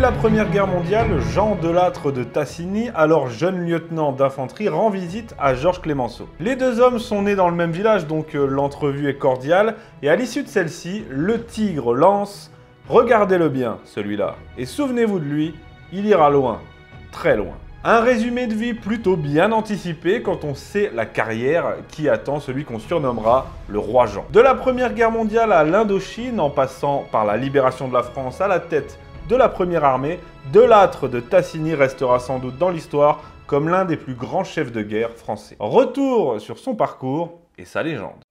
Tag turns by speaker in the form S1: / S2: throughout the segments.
S1: de la Première Guerre mondiale, Jean Delattre de Tassigny, alors jeune lieutenant d'infanterie, rend visite à Georges Clémenceau. Les deux hommes sont nés dans le même village, donc euh, l'entrevue est cordiale, et à l'issue de celle-ci, le tigre lance « Regardez-le bien, celui-là, et souvenez-vous de lui, il ira loin, très loin ». Un résumé de vie plutôt bien anticipé quand on sait la carrière qui attend celui qu'on surnommera le roi Jean. De la Première Guerre mondiale à l'Indochine, en passant par la libération de la France à la tête de la Première Armée, Delattre de Tassigny restera sans doute dans l'histoire comme l'un des plus grands chefs de guerre français. Retour sur son parcours et sa légende.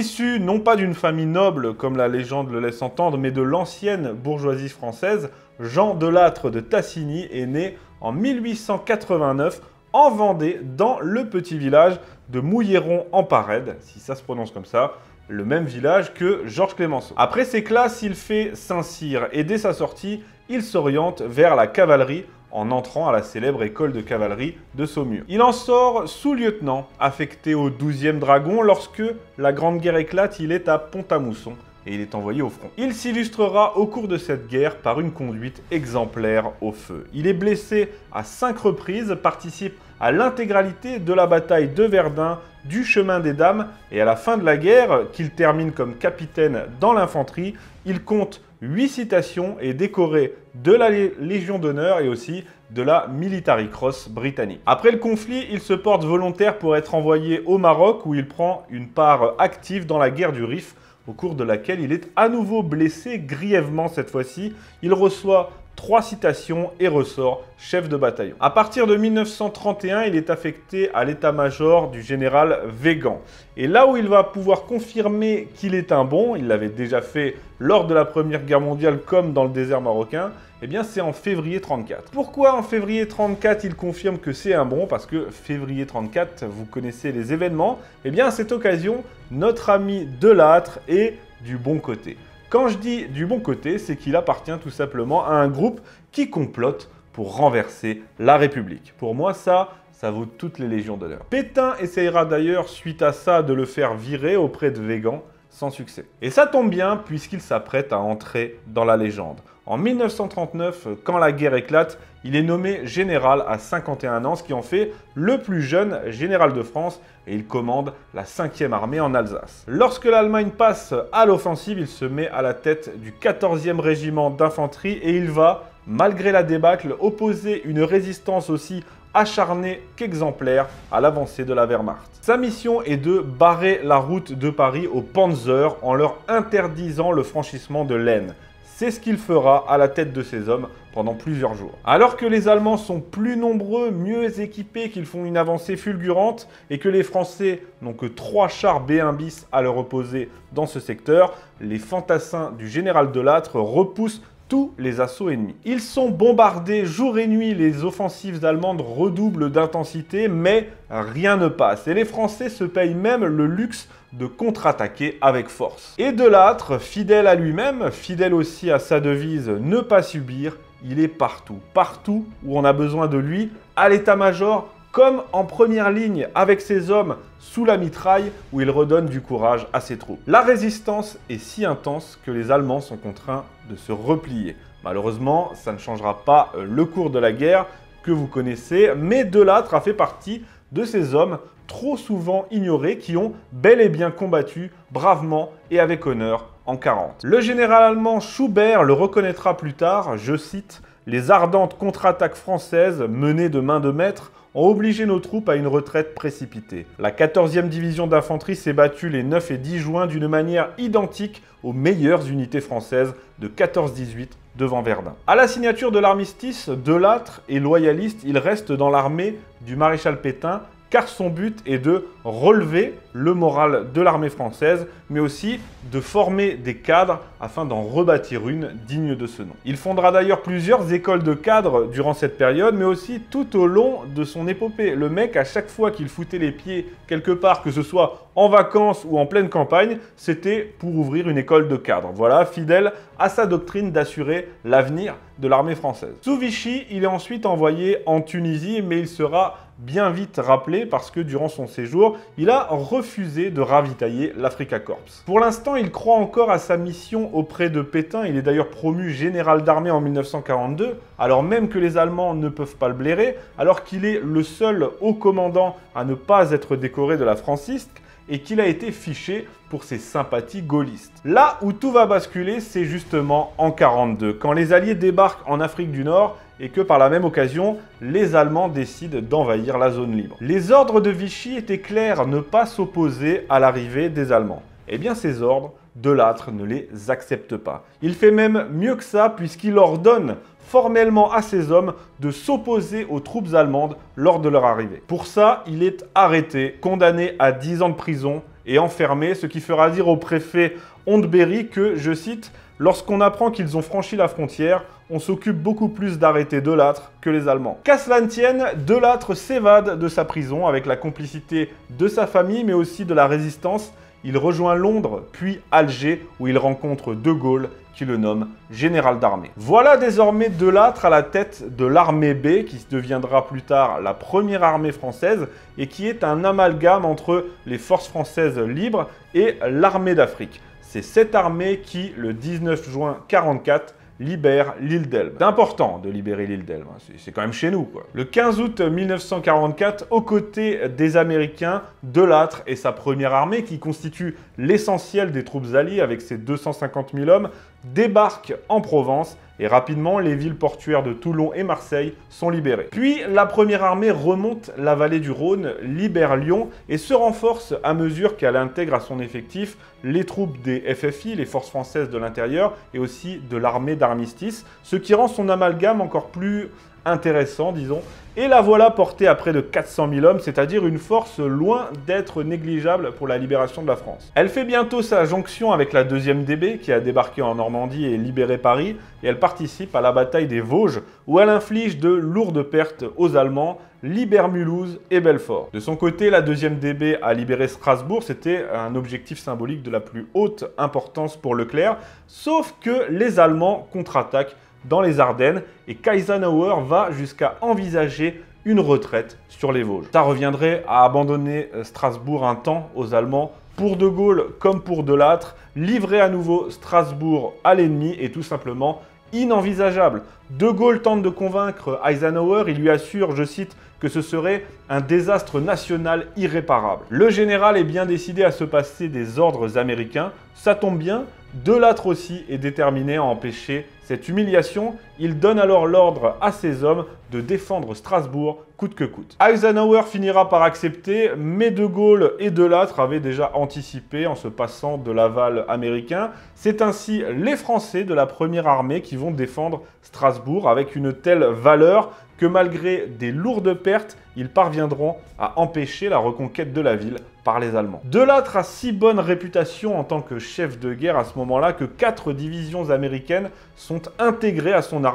S1: Issu non pas d'une famille noble, comme la légende le laisse entendre, mais de l'ancienne bourgeoisie française, Jean Delattre de Tassigny est né en 1889 en Vendée, dans le petit village de Mouilleron en Parède, si ça se prononce comme ça, le même village que Georges Clémenceau. Après ses classes, il fait Saint-Cyr et dès sa sortie, il s'oriente vers la cavalerie en entrant à la célèbre école de cavalerie de Saumur. Il en sort sous-lieutenant, affecté au 12e dragon. Lorsque la Grande Guerre éclate, il est à Pont-à-Mousson et il est envoyé au front. Il s'illustrera au cours de cette guerre par une conduite exemplaire au feu. Il est blessé à cinq reprises, participe à l'intégralité de la bataille de Verdun, du chemin des dames, et à la fin de la guerre, qu'il termine comme capitaine dans l'infanterie, il compte 8 citations et décoré de la Légion d'honneur et aussi de la Military Cross britannique. Après le conflit, il se porte volontaire pour être envoyé au Maroc où il prend une part active dans la guerre du Rif au cours de laquelle il est à nouveau blessé grièvement cette fois-ci. Il reçoit trois citations et ressort chef de bataillon. À partir de 1931, il est affecté à l'état-major du général Végan. Et là où il va pouvoir confirmer qu'il est un bon, il l'avait déjà fait lors de la Première Guerre mondiale comme dans le désert marocain, eh bien c'est en février 34. Pourquoi en février 34 il confirme que c'est un bon? Parce que février 34, vous connaissez les événements. Eh bien à cette occasion, notre ami Delattre est du bon côté. Quand je dis du bon côté, c'est qu'il appartient tout simplement à un groupe qui complote pour renverser la République. Pour moi, ça, ça vaut toutes les légions d'honneur. Pétain essayera d'ailleurs, suite à ça, de le faire virer auprès de Végan, sans succès. Et ça tombe bien, puisqu'il s'apprête à entrer dans la légende. En 1939, quand la guerre éclate, il est nommé général à 51 ans, ce qui en fait le plus jeune général de France, et il commande la 5e armée en Alsace. Lorsque l'Allemagne passe à l'offensive, il se met à la tête du 14e régiment d'infanterie et il va, malgré la débâcle, opposer une résistance aussi acharnée qu'exemplaire à l'avancée de la Wehrmacht. Sa mission est de barrer la route de Paris aux Panzer en leur interdisant le franchissement de l'Aisne. C'est ce qu'il fera à la tête de ses hommes pendant plusieurs jours. Alors que les Allemands sont plus nombreux, mieux équipés, qu'ils font une avancée fulgurante et que les Français n'ont que trois chars B1 bis à leur opposer dans ce secteur, les fantassins du général Delattre repoussent tous les assauts ennemis. Ils sont bombardés jour et nuit, les offensives allemandes redoublent d'intensité, mais rien ne passe. Et les Français se payent même le luxe de contre-attaquer avec force. Et Delattre, fidèle à lui-même, fidèle aussi à sa devise ne pas subir, il est partout. Partout où on a besoin de lui, à l'état-major, comme en première ligne avec ses hommes sous la mitraille où il redonne du courage à ses troupes. La résistance est si intense que les Allemands sont contraints de se replier. Malheureusement, ça ne changera pas euh, le cours de la guerre que vous connaissez, mais Delattre a fait partie de ces hommes trop souvent ignorés qui ont bel et bien combattu bravement et avec honneur en 40. Le général allemand Schubert le reconnaîtra plus tard, je cite, Les ardentes contre-attaques françaises menées de main de maître ont obligé nos troupes à une retraite précipitée. La 14e division d'infanterie s'est battue les 9 et 10 juin d'une manière identique aux meilleures unités françaises de 14-18 devant Verdun. À la signature de l'armistice, Delattre et loyaliste, il reste dans l'armée du maréchal Pétain car son but est de relever le moral de l'armée française, mais aussi de former des cadres afin d'en rebâtir une digne de ce nom. Il fondera d'ailleurs plusieurs écoles de cadres durant cette période, mais aussi tout au long de son épopée. Le mec, à chaque fois qu'il foutait les pieds quelque part, que ce soit en vacances ou en pleine campagne, c'était pour ouvrir une école de cadres. Voilà, fidèle à sa doctrine d'assurer l'avenir de l'armée française. Sous Vichy, il est ensuite envoyé en Tunisie, mais il sera bien vite rappelé parce que durant son séjour, il a refusé de ravitailler l'Africa Corps. Pour l'instant, il croit encore à sa mission auprès de Pétain. Il est d'ailleurs promu général d'armée en 1942, alors même que les Allemands ne peuvent pas le blairer, alors qu'il est le seul haut commandant à ne pas être décoré de la Francisque et qu'il a été fiché pour ses sympathies gaullistes. Là où tout va basculer, c'est justement en 42, quand les Alliés débarquent en Afrique du Nord et que par la même occasion, les Allemands décident d'envahir la zone libre. Les ordres de Vichy étaient clairs, ne pas s'opposer à l'arrivée des Allemands. Eh bien ces ordres, Delattre ne les accepte pas. Il fait même mieux que ça puisqu'il ordonne formellement à ses hommes de s'opposer aux troupes allemandes lors de leur arrivée. Pour ça, il est arrêté, condamné à 10 ans de prison et enfermé, ce qui fera dire au préfet Ondberry que, je cite, Lorsqu'on apprend qu'ils ont franchi la frontière, on s'occupe beaucoup plus d'arrêter Delattre que les Allemands. Qu'à cela ne tienne, Delattre s'évade de sa prison avec la complicité de sa famille, mais aussi de la résistance. Il rejoint Londres, puis Alger, où il rencontre De Gaulle, qui le nomme général d'armée. Voilà désormais Delattre à la tête de l'armée B, qui deviendra plus tard la première armée française, et qui est un amalgame entre les forces françaises libres et l'armée d'Afrique. C'est cette armée qui, le 19 juin 1944, libère l'île d'Elbe. C'est important de libérer l'île d'Elbe, hein. c'est quand même chez nous. Quoi. Le 15 août 1944, aux côtés des Américains, Delattre et sa première armée, qui constitue l'essentiel des troupes alliées avec ses 250 000 hommes, débarquent en Provence et rapidement les villes portuaires de Toulon et Marseille sont libérées. Puis la première armée remonte la vallée du Rhône, libère Lyon et se renforce à mesure qu'elle intègre à son effectif les troupes des FFI, les forces françaises de l'intérieur et aussi de l'armée d'armistice, ce qui rend son amalgame encore plus intéressant, disons, et la voilà portée à près de 400 000 hommes, c'est-à-dire une force loin d'être négligeable pour la libération de la France. Elle fait bientôt sa jonction avec la 2e DB, qui a débarqué en Normandie et libéré Paris, et elle participe à la bataille des Vosges, où elle inflige de lourdes pertes aux Allemands, libère Mulhouse et Belfort. De son côté, la 2e DB a libéré Strasbourg, c'était un objectif symbolique de la plus haute importance pour Leclerc, sauf que les Allemands contre-attaquent dans les Ardennes et Kaisenauer va jusqu'à envisager une retraite sur les Vosges. Ça reviendrait à abandonner euh, Strasbourg un temps aux Allemands pour De Gaulle comme pour Delattre, livrer à nouveau Strasbourg à l'ennemi est tout simplement inenvisageable. De Gaulle tente de convaincre Eisenhower, il lui assure, je cite, que ce serait un désastre national irréparable. Le général est bien décidé à se passer des ordres américains, ça tombe bien, Delattre aussi est déterminé à empêcher cette humiliation. Il donne alors l'ordre à ses hommes de défendre Strasbourg coûte que coûte. Eisenhower finira par accepter, mais De Gaulle et Delattre avaient déjà anticipé en se passant de l'aval américain. C'est ainsi les Français de la première armée qui vont défendre Strasbourg avec une telle valeur que malgré des lourdes pertes, ils parviendront à empêcher la reconquête de la ville par les Allemands. Delattre a si bonne réputation en tant que chef de guerre à ce moment-là que quatre divisions américaines sont intégrées à son armée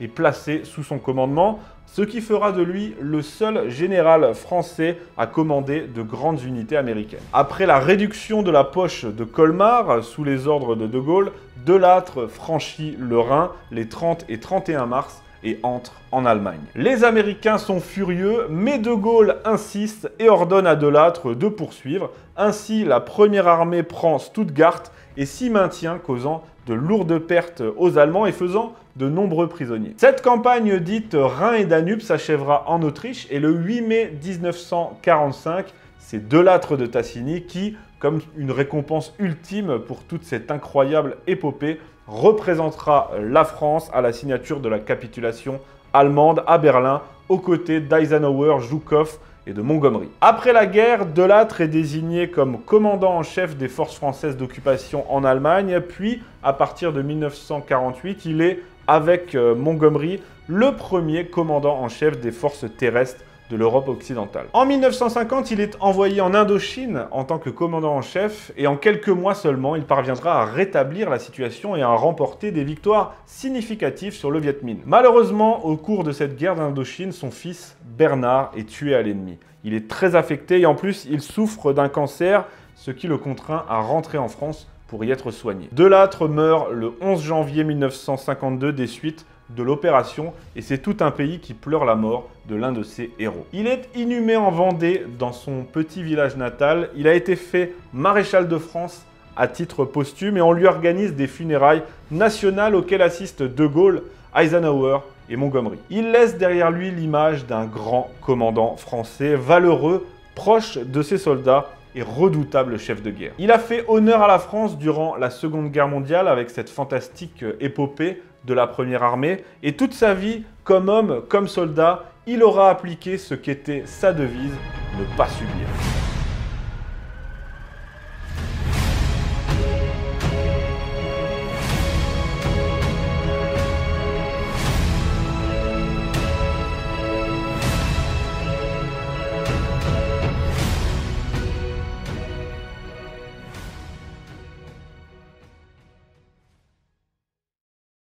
S1: et placées sous son commandement, ce qui fera de lui le seul général français à commander de grandes unités américaines. Après la réduction de la poche de Colmar sous les ordres de De Gaulle, Delattre franchit le Rhin les 30 et 31 mars et entre en Allemagne. Les Américains sont furieux, mais De Gaulle insiste et ordonne à Delattre de poursuivre. Ainsi, la première armée prend Stuttgart et s'y maintient, causant de lourdes pertes aux Allemands et faisant de nombreux prisonniers. Cette campagne dite Rhin et Danube s'achèvera en Autriche et le 8 mai 1945, c'est Delattre de Tassini qui, comme une récompense ultime pour toute cette incroyable épopée, représentera la France à la signature de la capitulation allemande à Berlin, aux côtés d'Eisenhower, Zhukov et de Montgomery. Après la guerre, Delattre est désigné comme commandant en chef des forces françaises d'occupation en Allemagne, puis à partir de 1948, il est, avec euh, Montgomery, le premier commandant en chef des forces terrestres de l'Europe occidentale. En 1950, il est envoyé en Indochine en tant que commandant en chef et en quelques mois seulement, il parviendra à rétablir la situation et à remporter des victoires significatives sur le Viet Minh. Malheureusement, au cours de cette guerre d'Indochine, son fils Bernard est tué à l'ennemi. Il est très affecté et en plus, il souffre d'un cancer, ce qui le contraint à rentrer en France pour y être soigné. Delattre meurt le 11 janvier 1952 des suites de l'opération et c'est tout un pays qui pleure la mort de l'un de ses héros. Il est inhumé en Vendée dans son petit village natal. Il a été fait maréchal de France à titre posthume et on lui organise des funérailles nationales auxquelles assistent De Gaulle, Eisenhower et Montgomery. Il laisse derrière lui l'image d'un grand commandant français, valeureux, proche de ses soldats et redoutable chef de guerre. Il a fait honneur à la France durant la Seconde Guerre mondiale avec cette fantastique épopée de la Première Armée, et toute sa vie, comme homme, comme soldat, il aura appliqué ce qu'était sa devise, ne pas subir.